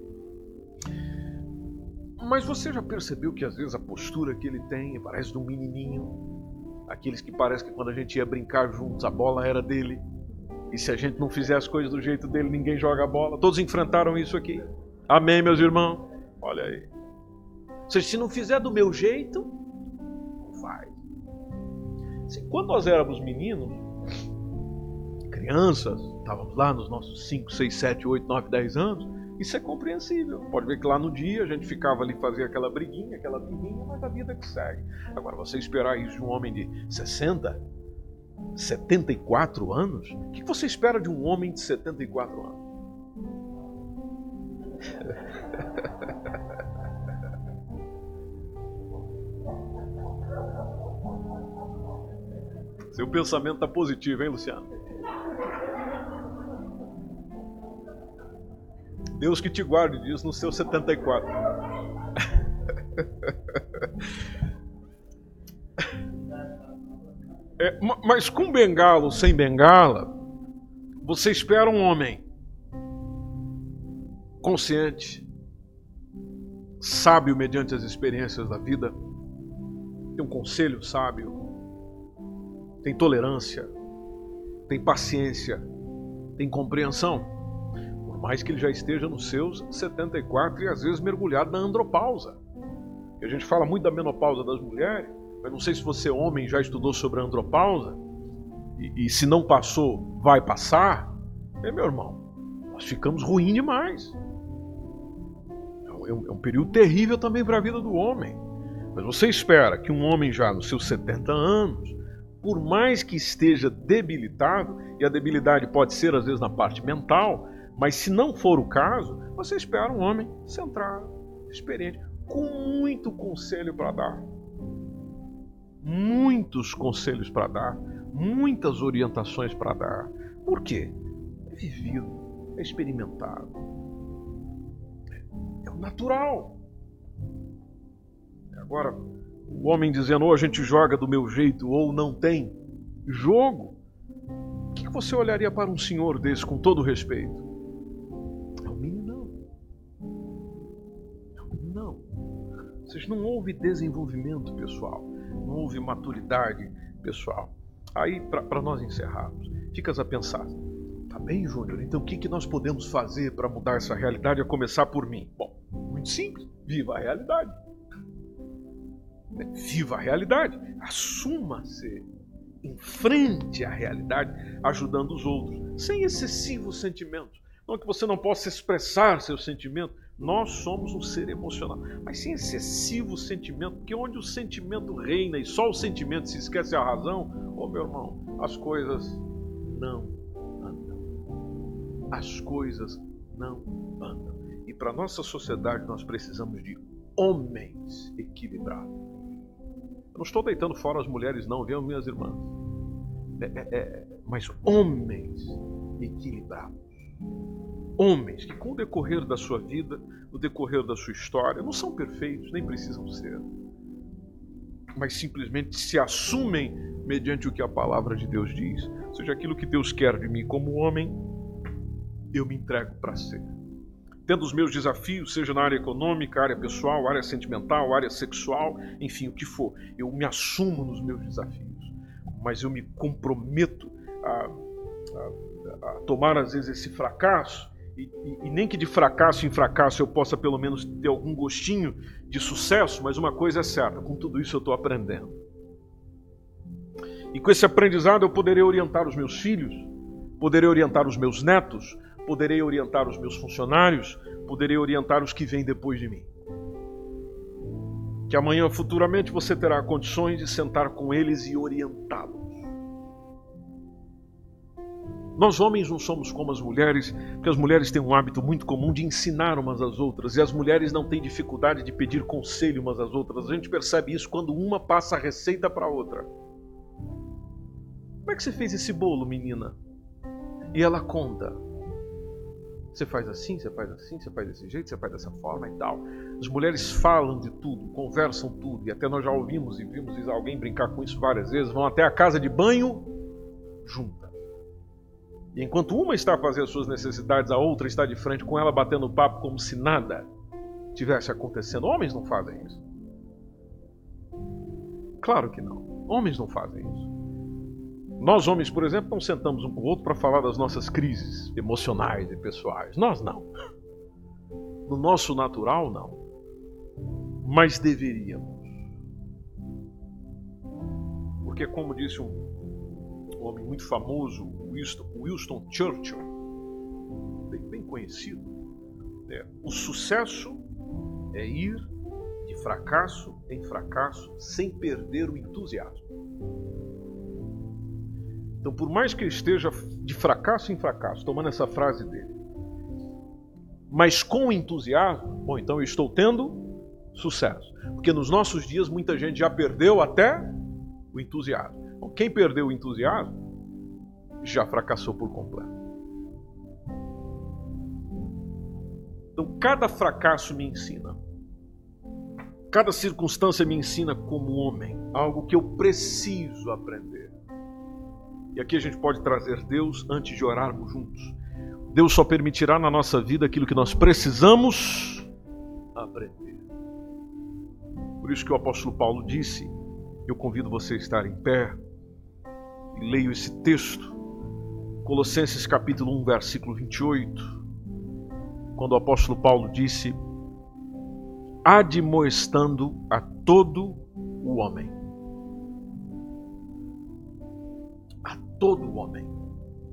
[SPEAKER 2] Mas você já percebeu que às vezes a postura que ele tem parece de um menininho? Aqueles que parece que quando a gente ia brincar juntos a bola era dele. E se a gente não fizer as coisas do jeito dele, ninguém joga a bola. Todos enfrentaram isso aqui. Amém, meus irmãos? Olha aí. seja, se não fizer do meu jeito, não faz. Quando nós éramos meninos, crianças, estávamos lá nos nossos 5, 6, 7, 8, 9, 10 anos, isso é compreensível. Pode ver que lá no dia a gente ficava ali fazia aquela briguinha, aquela briguinha, mas a vida que segue. Agora, você esperar isso de um homem de 60, 74 anos? O que você espera de um homem de 74 anos? Seu pensamento está positivo, hein, Luciano? Deus que te guarde disso no seu 74. É, mas com bengala ou sem bengala, você espera um homem consciente, sábio mediante as experiências da vida, tem um conselho sábio, tem tolerância, tem paciência, tem compreensão. Por mais que ele já esteja nos seus 74 e às vezes mergulhado na andropausa. E a gente fala muito da menopausa das mulheres, mas não sei se você, homem, já estudou sobre a andropausa. E, e se não passou, vai passar. É, meu irmão, nós ficamos ruim demais. É um, é um período terrível também para a vida do homem. Mas você espera que um homem já nos seus 70 anos, por mais que esteja debilitado, e a debilidade pode ser às vezes na parte mental, mas se não for o caso, você espera um homem centrado, experiente, com muito conselho para dar. Muitos conselhos para dar, muitas orientações para dar. Por quê? É vivido, é experimentado natural. Agora, o homem dizendo, ou a gente joga do meu jeito, ou não tem jogo. O que você olharia para um senhor desse com todo respeito? É um meninão. É um meninão. Vocês não houve desenvolvimento pessoal, não houve maturidade pessoal. Aí, para nós encerrarmos, ficas a pensar: tá bem, Júnior, então o que, que nós podemos fazer para mudar essa realidade, a começar por mim? Bom, muito simples. Viva a realidade. Viva a realidade. Assuma-se. Enfrente a realidade, ajudando os outros, sem excessivos sentimentos. Não que você não possa expressar seus sentimentos. Nós somos um ser emocional, mas sem excessivo sentimento, porque onde o sentimento reina e só o sentimento se esquece a razão, ô oh, meu irmão, as coisas não andam. As coisas não andam. E para nossa sociedade nós precisamos de homens equilibrados. Eu não estou deitando fora as mulheres, não, viu, minhas irmãs? É, é, é, mas homens equilibrados. Homens que, com o decorrer da sua vida, no decorrer da sua história, não são perfeitos, nem precisam ser, mas simplesmente se assumem mediante o que a palavra de Deus diz. Ou seja, aquilo que Deus quer de mim como homem, eu me entrego para ser tendo os meus desafios, seja na área econômica, área pessoal, área sentimental, área sexual, enfim, o que for. Eu me assumo nos meus desafios, mas eu me comprometo a, a, a tomar, às vezes, esse fracasso. E, e, e nem que de fracasso em fracasso eu possa pelo menos ter algum gostinho de sucesso, mas uma coisa é certa: com tudo isso eu estou aprendendo. E com esse aprendizado eu poderei orientar os meus filhos, poderei orientar os meus netos, poderei orientar os meus funcionários, poderei orientar os que vêm depois de mim. Que amanhã, futuramente, você terá condições de sentar com eles e orientá-los. Nós homens não somos como as mulheres, porque as mulheres têm um hábito muito comum de ensinar umas às outras, e as mulheres não têm dificuldade de pedir conselho umas às outras. A gente percebe isso quando uma passa a receita para a outra. Como é que você fez esse bolo, menina? E ela conta. Você faz assim, você faz assim, você faz desse jeito, você faz dessa forma e tal. As mulheres falam de tudo, conversam tudo, e até nós já ouvimos e vimos alguém brincar com isso várias vezes. Vão até a casa de banho juntas. E enquanto uma está as suas necessidades, a outra está de frente com ela batendo papo como se nada tivesse acontecendo. Homens não fazem isso. Claro que não. Homens não fazem isso. Nós, homens, por exemplo, não sentamos um com o outro para falar das nossas crises emocionais e pessoais. Nós não. No nosso natural, não. mas deveríamos. Porque, como disse um homem muito famoso, Winston, Churchill, bem, bem conhecido, né? o sucesso é ir de fracasso em fracasso sem perder o entusiasmo. Então, por mais que ele esteja de fracasso em fracasso, tomando essa frase dele, mas com entusiasmo, bom, então eu estou tendo sucesso. Porque nos nossos dias muita gente já perdeu até o entusiasmo. Bom, quem perdeu o entusiasmo já fracassou por completo. Então, cada fracasso me ensina. Cada circunstância me ensina como homem algo que eu preciso aprender. E aqui a gente pode trazer Deus antes de orarmos juntos. Deus só permitirá na nossa vida aquilo que nós precisamos aprender. Por isso que o apóstolo Paulo disse: Eu convido você a estar em pé e leio esse texto, Colossenses capítulo 1, versículo 28, quando o apóstolo Paulo disse: Admoestando a todo o homem. A todo o homem.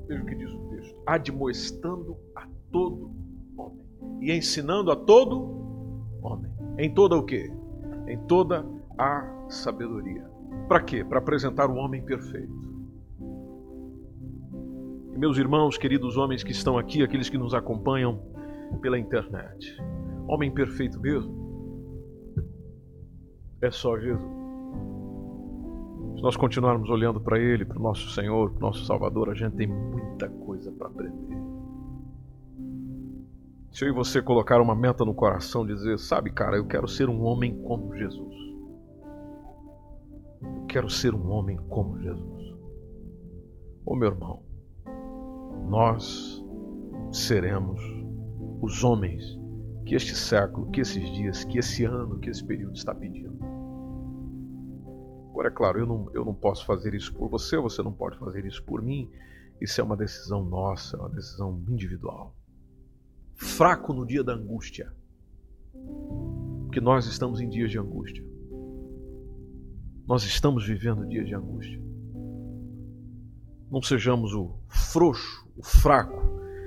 [SPEAKER 2] Veja o que diz o texto: admoestando a todo homem e ensinando a todo homem. Em toda o quê? Em toda a sabedoria. Para quê? Para apresentar o homem perfeito. Meus irmãos, queridos homens que estão aqui, aqueles que nos acompanham pela internet. Homem perfeito mesmo é só Jesus. Se nós continuarmos olhando para Ele, para o nosso Senhor, para o nosso Salvador, a gente tem muita coisa para aprender. Se eu e você colocar uma meta no coração, dizer, sabe, cara, eu quero ser um homem como Jesus. Eu quero ser um homem como Jesus. Ô meu irmão, nós seremos os homens que este século, que esses dias, que esse ano, que esse período está pedindo. Agora, é claro, eu não, eu não posso fazer isso por você, você não pode fazer isso por mim. Isso é uma decisão nossa, é uma decisão individual. Fraco no dia da angústia. Porque nós estamos em dias de angústia. Nós estamos vivendo dias de angústia. Não sejamos o frouxo, o fraco,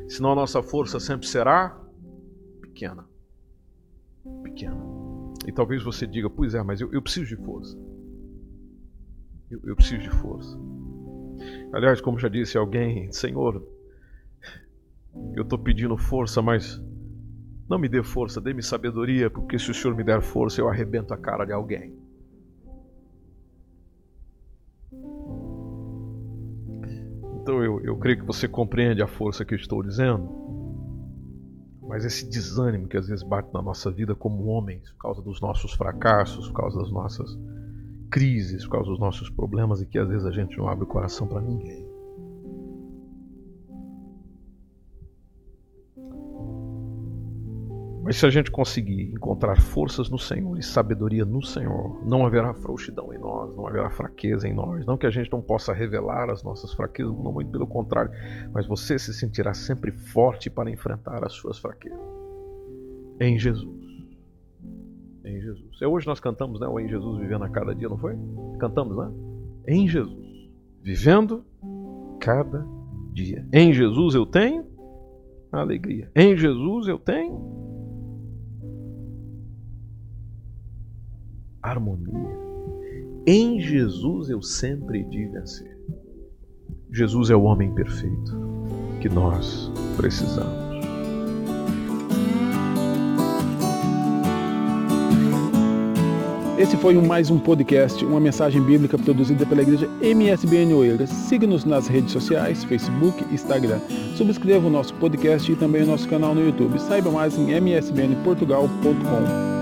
[SPEAKER 2] senão a nossa força sempre será pequena. Pequena. E talvez você diga, pois é, mas eu, eu preciso de força. Eu, eu preciso de força. Aliás, como já disse alguém, Senhor, eu estou pedindo força, mas não me dê força, dê-me sabedoria, porque se o Senhor me der força, eu arrebento a cara de alguém. Então eu, eu creio que você compreende a força que eu estou dizendo. Mas esse desânimo que às vezes bate na nossa vida como homens, por causa dos nossos fracassos, por causa das nossas crises, por causa dos nossos problemas e que às vezes a gente não abre o coração para ninguém. Mas se a gente conseguir encontrar forças no Senhor e sabedoria no Senhor, não haverá frouxidão em nós, não haverá fraqueza em nós. Não que a gente não possa revelar as nossas fraquezas, não muito pelo contrário, mas você se sentirá sempre forte para enfrentar as suas fraquezas. Em Jesus em Jesus. É hoje nós cantamos, né? O em Jesus vivendo a cada dia, não foi? Cantamos, né? Em Jesus, vivendo cada dia. Em Jesus eu tenho alegria. Em Jesus eu tenho harmonia. Em Jesus eu sempre de vencer. Jesus é o homem perfeito que nós precisamos.
[SPEAKER 3] Esse foi mais um podcast, uma mensagem bíblica produzida pela igreja MSBN Oeiras. Siga-nos nas redes sociais, Facebook, Instagram. Subscreva o nosso podcast e também o nosso canal no YouTube. Saiba mais em msbnportugal.com.